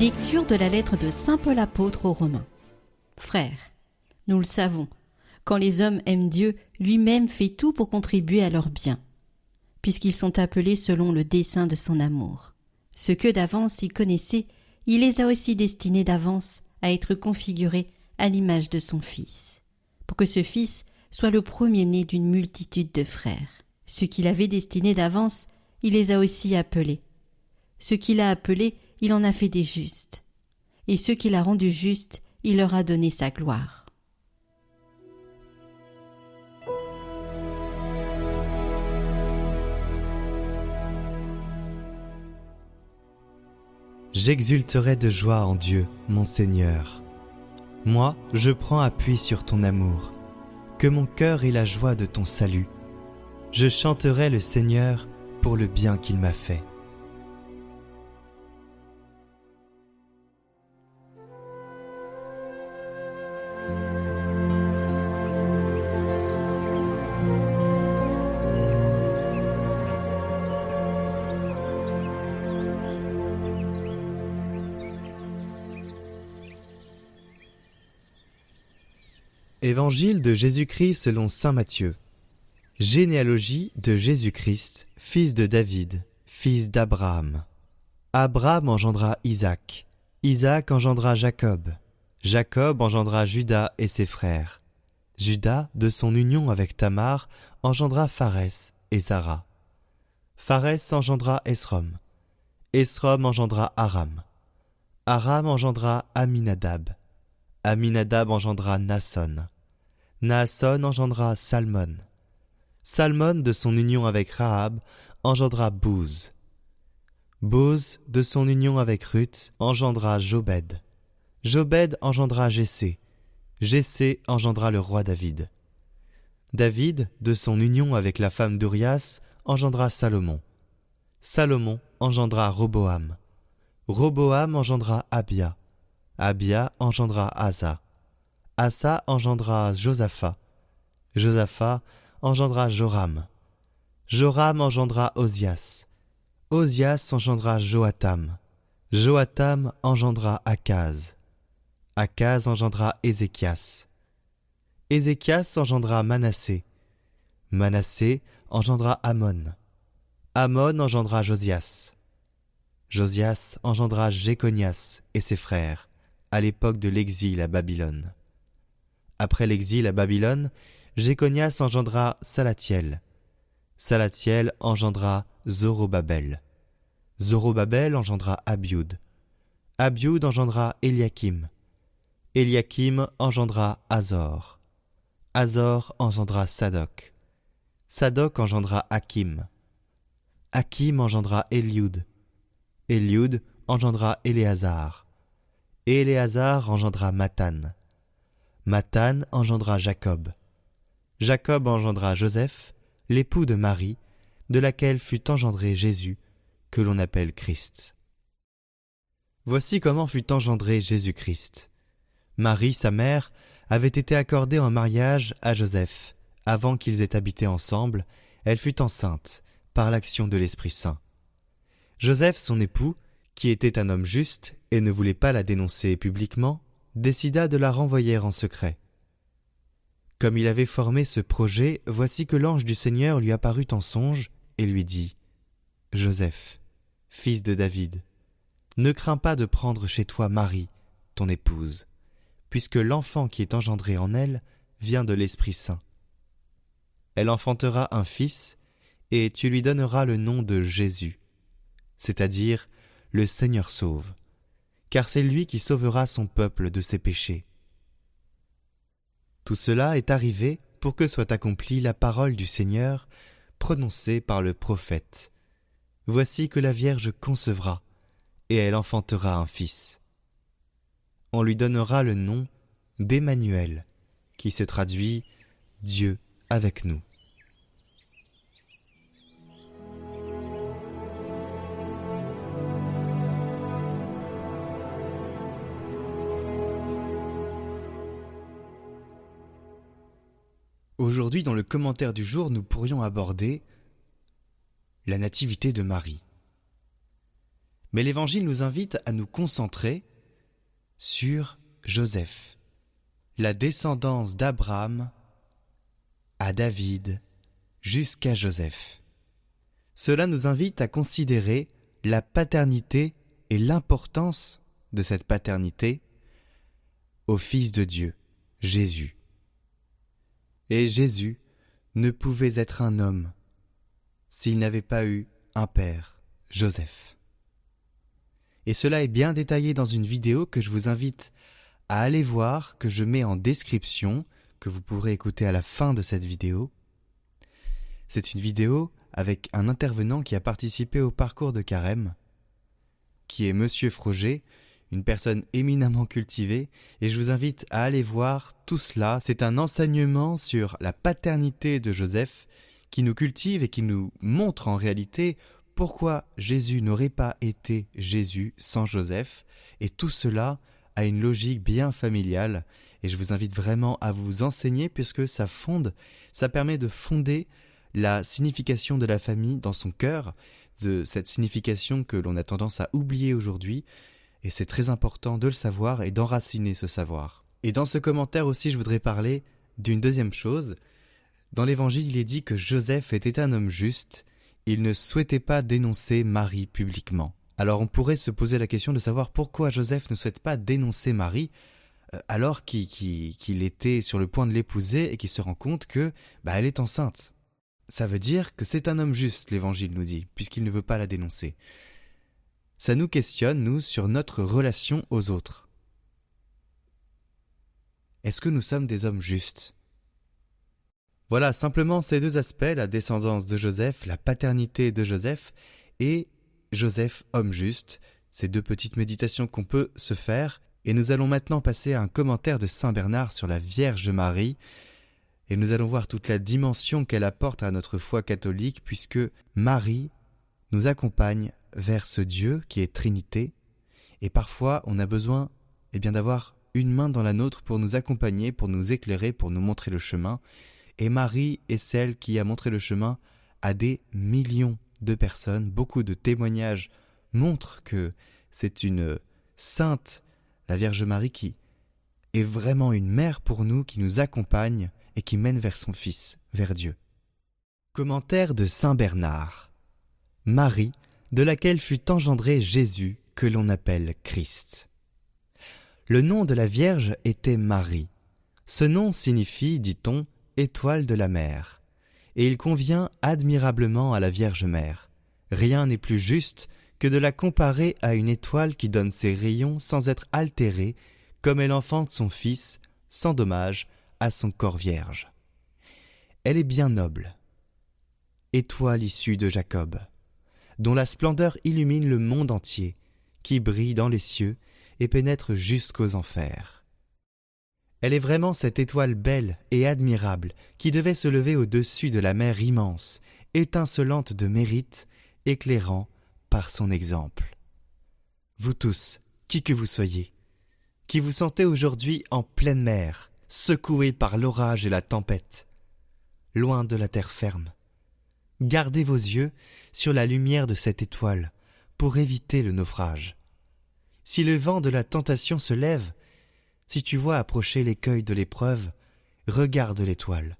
Lecture de la lettre de Saint Paul apôtre aux Romains. Frères, nous le savons, quand les hommes aiment Dieu, lui-même fait tout pour contribuer à leur bien, puisqu'ils sont appelés selon le dessein de son amour. Ce que d'avance il connaissait, il les a aussi destinés d'avance à être configurés à l'image de son Fils, pour que ce Fils soit le premier-né d'une multitude de frères. Ce qu'il avait destiné d'avance, il les a aussi appelés. Ce qu'il a appelés, il en a fait des justes. Et ceux qu'il a rendus justes, il leur a donné sa gloire. J'exulterai de joie en Dieu, mon Seigneur. Moi, je prends appui sur ton amour. Que mon cœur ait la joie de ton salut. Je chanterai le Seigneur pour le bien qu'il m'a fait. Évangile de Jésus-Christ selon Saint Matthieu. Généalogie de Jésus-Christ, fils de David, fils d'Abraham. Abraham engendra Isaac. Isaac engendra Jacob. Jacob engendra Judas et ses frères. Judas, de son union avec Tamar, engendra Pharès et Zara. Pharès engendra Esrom. Esrom engendra Aram. Aram engendra Aminadab. Aminadab engendra Nasson. Naasson engendra Salmon. Salmon, de son union avec Rahab, engendra Bouz. Bouz, de son union avec Ruth, engendra Jobed. Jobed engendra Jessé. Jessé engendra le roi David. David, de son union avec la femme d'Urias, engendra Salomon. Salomon engendra Roboam. Roboam engendra Abia. Abia engendra Asa. Asa engendra Josaphat. Josaphat engendra Joram. Joram engendra Osias. Osias engendra Joatam. Joatam engendra Akaz. Akaz engendra Ézéchias. Ézéchias engendra Manassé. Manassé engendra Amon. Amon engendra Josias. Josias engendra Jéconias et ses frères à l'époque de l'exil à Babylone. Après l'exil à Babylone, Jéconias engendra Salatiel. Salatiel engendra Zorobabel. Zorobabel engendra Abiud. Abiud engendra Eliakim. Eliakim engendra Azor. Azor engendra Sadoc. Sadoc engendra Hakim. Hakim engendra Eliud. Eliud engendra Éléazar. Éléazar engendra Mathan. Mathan engendra Jacob. Jacob engendra Joseph, l'époux de Marie, de laquelle fut engendré Jésus, que l'on appelle Christ. Voici comment fut engendré Jésus-Christ. Marie, sa mère, avait été accordée en mariage à Joseph. Avant qu'ils aient habité ensemble, elle fut enceinte, par l'action de l'Esprit Saint. Joseph, son époux, qui était un homme juste et ne voulait pas la dénoncer publiquement, décida de la renvoyer en secret. Comme il avait formé ce projet, voici que l'ange du Seigneur lui apparut en songe et lui dit Joseph, fils de David, ne crains pas de prendre chez toi Marie, ton épouse, puisque l'enfant qui est engendré en elle vient de l'Esprit Saint. Elle enfantera un fils, et tu lui donneras le nom de Jésus, c'est-à-dire le Seigneur sauve, car c'est lui qui sauvera son peuple de ses péchés. Tout cela est arrivé pour que soit accomplie la parole du Seigneur prononcée par le prophète. Voici que la Vierge concevra, et elle enfantera un fils. On lui donnera le nom d'Emmanuel, qui se traduit Dieu avec nous. Aujourd'hui, dans le commentaire du jour, nous pourrions aborder la nativité de Marie. Mais l'Évangile nous invite à nous concentrer sur Joseph, la descendance d'Abraham à David jusqu'à Joseph. Cela nous invite à considérer la paternité et l'importance de cette paternité au Fils de Dieu, Jésus. Et Jésus ne pouvait être un homme s'il n'avait pas eu un père, Joseph. Et cela est bien détaillé dans une vidéo que je vous invite à aller voir, que je mets en description, que vous pourrez écouter à la fin de cette vidéo. C'est une vidéo avec un intervenant qui a participé au parcours de carême, qui est Monsieur Froger, une personne éminemment cultivée, et je vous invite à aller voir tout cela. C'est un enseignement sur la paternité de Joseph qui nous cultive et qui nous montre en réalité pourquoi Jésus n'aurait pas été Jésus sans Joseph, et tout cela a une logique bien familiale, et je vous invite vraiment à vous enseigner puisque ça fonde, ça permet de fonder la signification de la famille dans son cœur, de cette signification que l'on a tendance à oublier aujourd'hui, et c'est très important de le savoir et d'enraciner ce savoir. Et dans ce commentaire aussi, je voudrais parler d'une deuxième chose. Dans l'Évangile, il est dit que Joseph était un homme juste, il ne souhaitait pas dénoncer Marie publiquement. Alors on pourrait se poser la question de savoir pourquoi Joseph ne souhaite pas dénoncer Marie euh, alors qu'il était sur le point de l'épouser et qu'il se rend compte que bah, elle est enceinte. Ça veut dire que c'est un homme juste, l'Évangile nous dit, puisqu'il ne veut pas la dénoncer. Ça nous questionne, nous, sur notre relation aux autres. Est-ce que nous sommes des hommes justes? Voilà simplement ces deux aspects, la descendance de Joseph, la paternité de Joseph, et Joseph, homme juste, ces deux petites méditations qu'on peut se faire, et nous allons maintenant passer à un commentaire de Saint Bernard sur la Vierge Marie, et nous allons voir toute la dimension qu'elle apporte à notre foi catholique, puisque Marie nous accompagne vers ce Dieu qui est Trinité, et parfois on a besoin eh bien d'avoir une main dans la nôtre pour nous accompagner, pour nous éclairer, pour nous montrer le chemin, et Marie est celle qui a montré le chemin à des millions de personnes. Beaucoup de témoignages montrent que c'est une sainte, la Vierge Marie, qui est vraiment une mère pour nous, qui nous accompagne et qui mène vers son Fils, vers Dieu. Commentaire de Saint Bernard. Marie, de laquelle fut engendré Jésus, que l'on appelle Christ. Le nom de la Vierge était Marie. Ce nom signifie, dit-on, étoile de la mer, et il convient admirablement à la Vierge Mère. Rien n'est plus juste que de la comparer à une étoile qui donne ses rayons sans être altérée, comme elle enfante son Fils, sans dommage, à son corps vierge. Elle est bien noble. Étoile issue de Jacob, dont la splendeur illumine le monde entier, qui brille dans les cieux et pénètre jusqu'aux enfers. Elle est vraiment cette étoile belle et admirable qui devait se lever au-dessus de la mer immense, étincelante de mérite, éclairant par son exemple. Vous tous, qui que vous soyez, qui vous sentez aujourd'hui en pleine mer, secoué par l'orage et la tempête, loin de la terre ferme. Gardez vos yeux sur la lumière de cette étoile pour éviter le naufrage. Si le vent de la tentation se lève, si tu vois approcher l'écueil de l'épreuve, regarde l'étoile,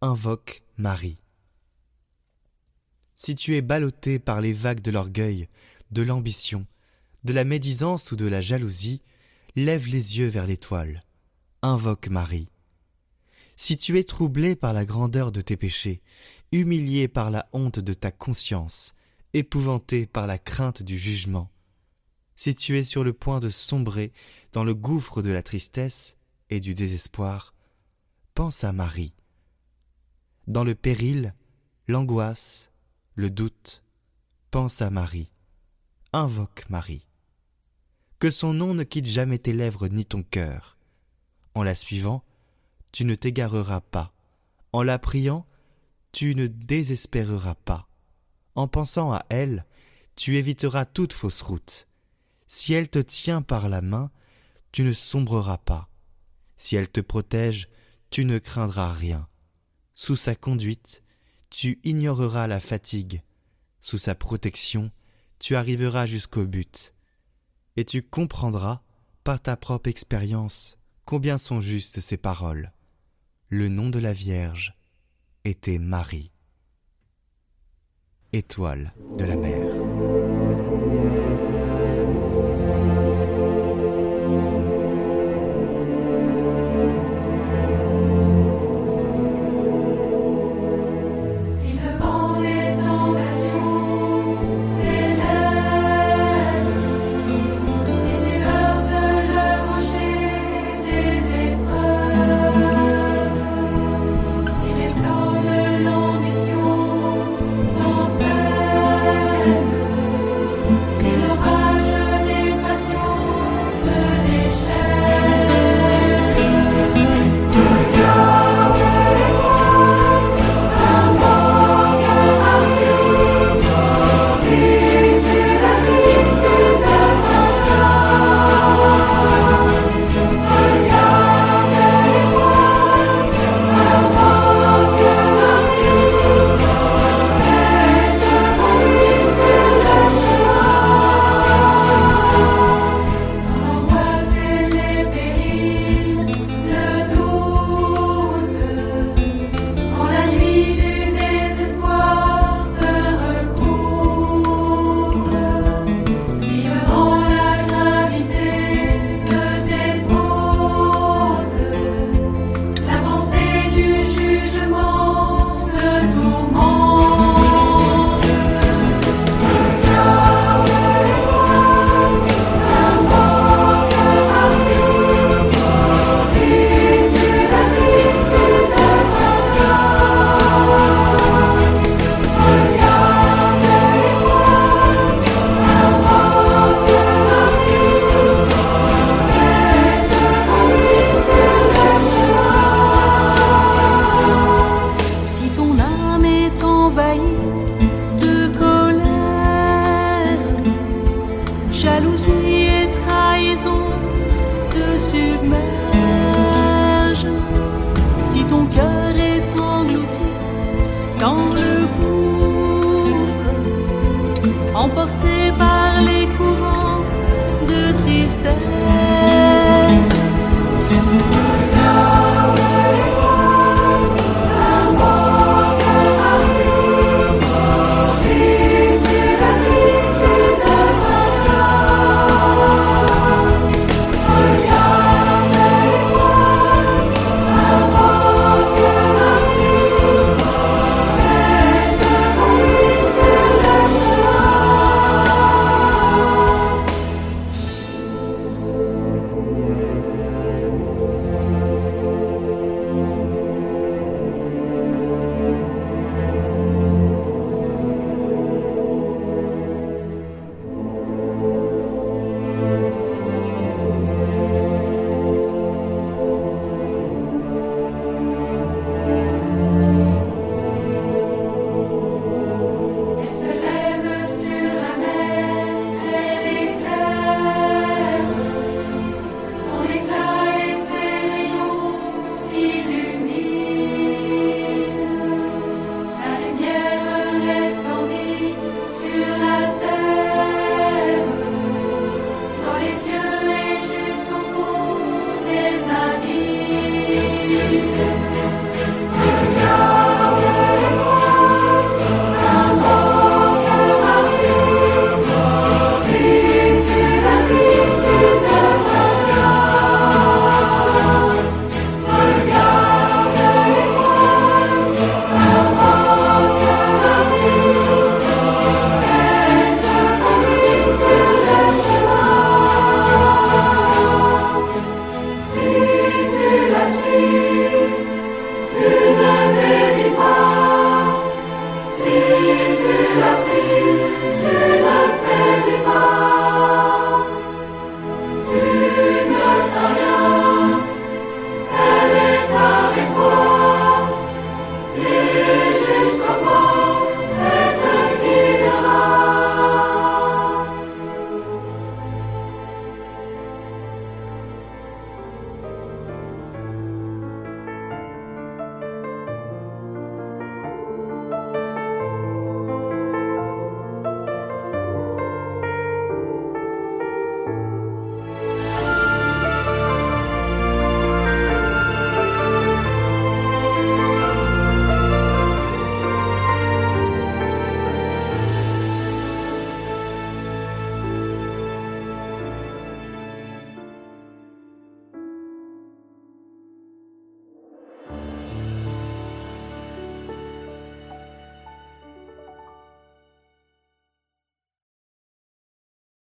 invoque Marie. Si tu es ballotté par les vagues de l'orgueil, de l'ambition, de la médisance ou de la jalousie, lève les yeux vers l'étoile invoque Marie. Si tu es troublé par la grandeur de tes péchés, humilié par la honte de ta conscience, épouvanté par la crainte du jugement, si tu es sur le point de sombrer dans le gouffre de la tristesse et du désespoir, pense à Marie. Dans le péril, l'angoisse, le doute, pense à Marie. Invoque Marie. Que son nom ne quitte jamais tes lèvres ni ton cœur. En la suivant, tu ne t'égareras pas. En la priant, tu ne désespéreras pas. En pensant à elle, tu éviteras toute fausse route. Si elle te tient par la main, tu ne sombreras pas. Si elle te protège, tu ne craindras rien. Sous sa conduite, tu ignoreras la fatigue. Sous sa protection, tu arriveras jusqu'au but, et tu comprendras, par ta propre expérience, combien sont justes ces paroles. Le nom de la Vierge était Marie, étoile de la mer.